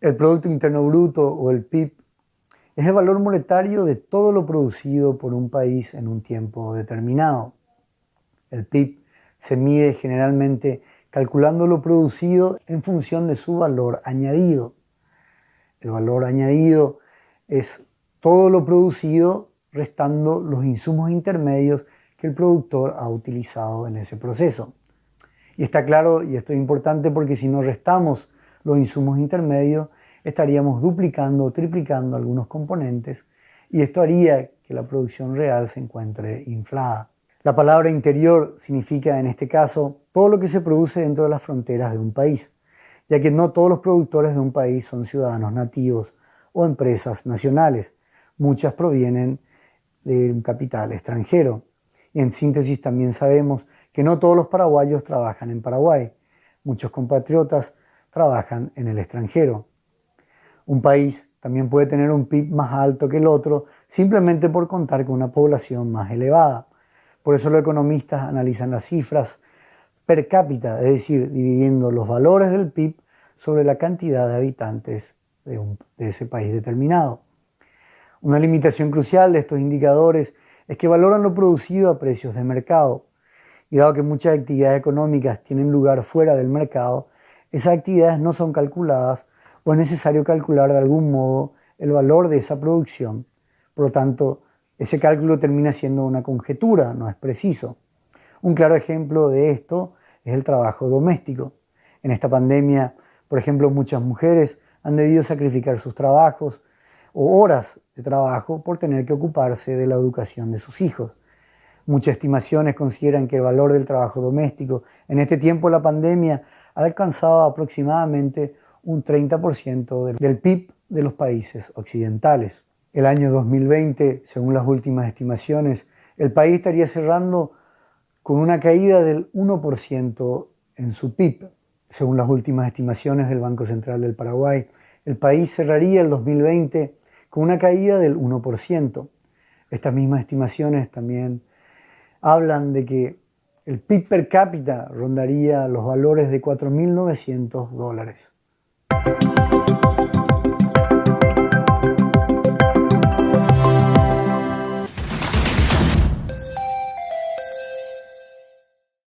El Producto Interno Bruto o el PIB es el valor monetario de todo lo producido por un país en un tiempo determinado. El PIB se mide generalmente calculando lo producido en función de su valor añadido. El valor añadido es todo lo producido restando los insumos intermedios que el productor ha utilizado en ese proceso. Y está claro, y esto es importante porque si no restamos los insumos intermedios, estaríamos duplicando o triplicando algunos componentes y esto haría que la producción real se encuentre inflada. La palabra interior significa en este caso todo lo que se produce dentro de las fronteras de un país, ya que no todos los productores de un país son ciudadanos nativos o empresas nacionales. Muchas provienen de un capital extranjero. Y en síntesis también sabemos que no todos los paraguayos trabajan en Paraguay. Muchos compatriotas trabajan en el extranjero. Un país también puede tener un PIB más alto que el otro simplemente por contar con una población más elevada. Por eso los economistas analizan las cifras per cápita, es decir, dividiendo los valores del PIB sobre la cantidad de habitantes de, de ese país determinado. Una limitación crucial de estos indicadores es que valoran lo producido a precios de mercado. Y dado que muchas actividades económicas tienen lugar fuera del mercado, esas actividades no son calculadas o es necesario calcular de algún modo el valor de esa producción. Por lo tanto, ese cálculo termina siendo una conjetura, no es preciso. Un claro ejemplo de esto es el trabajo doméstico. En esta pandemia, por ejemplo, muchas mujeres han debido sacrificar sus trabajos o horas de trabajo por tener que ocuparse de la educación de sus hijos. Muchas estimaciones consideran que el valor del trabajo doméstico en este tiempo de la pandemia ha alcanzado aproximadamente un 30% del PIB de los países occidentales. El año 2020, según las últimas estimaciones, el país estaría cerrando con una caída del 1% en su PIB. Según las últimas estimaciones del Banco Central del Paraguay, el país cerraría el 2020 con una caída del 1%. Estas mismas estimaciones también hablan de que el PIB per cápita rondaría los valores de 4.900 dólares.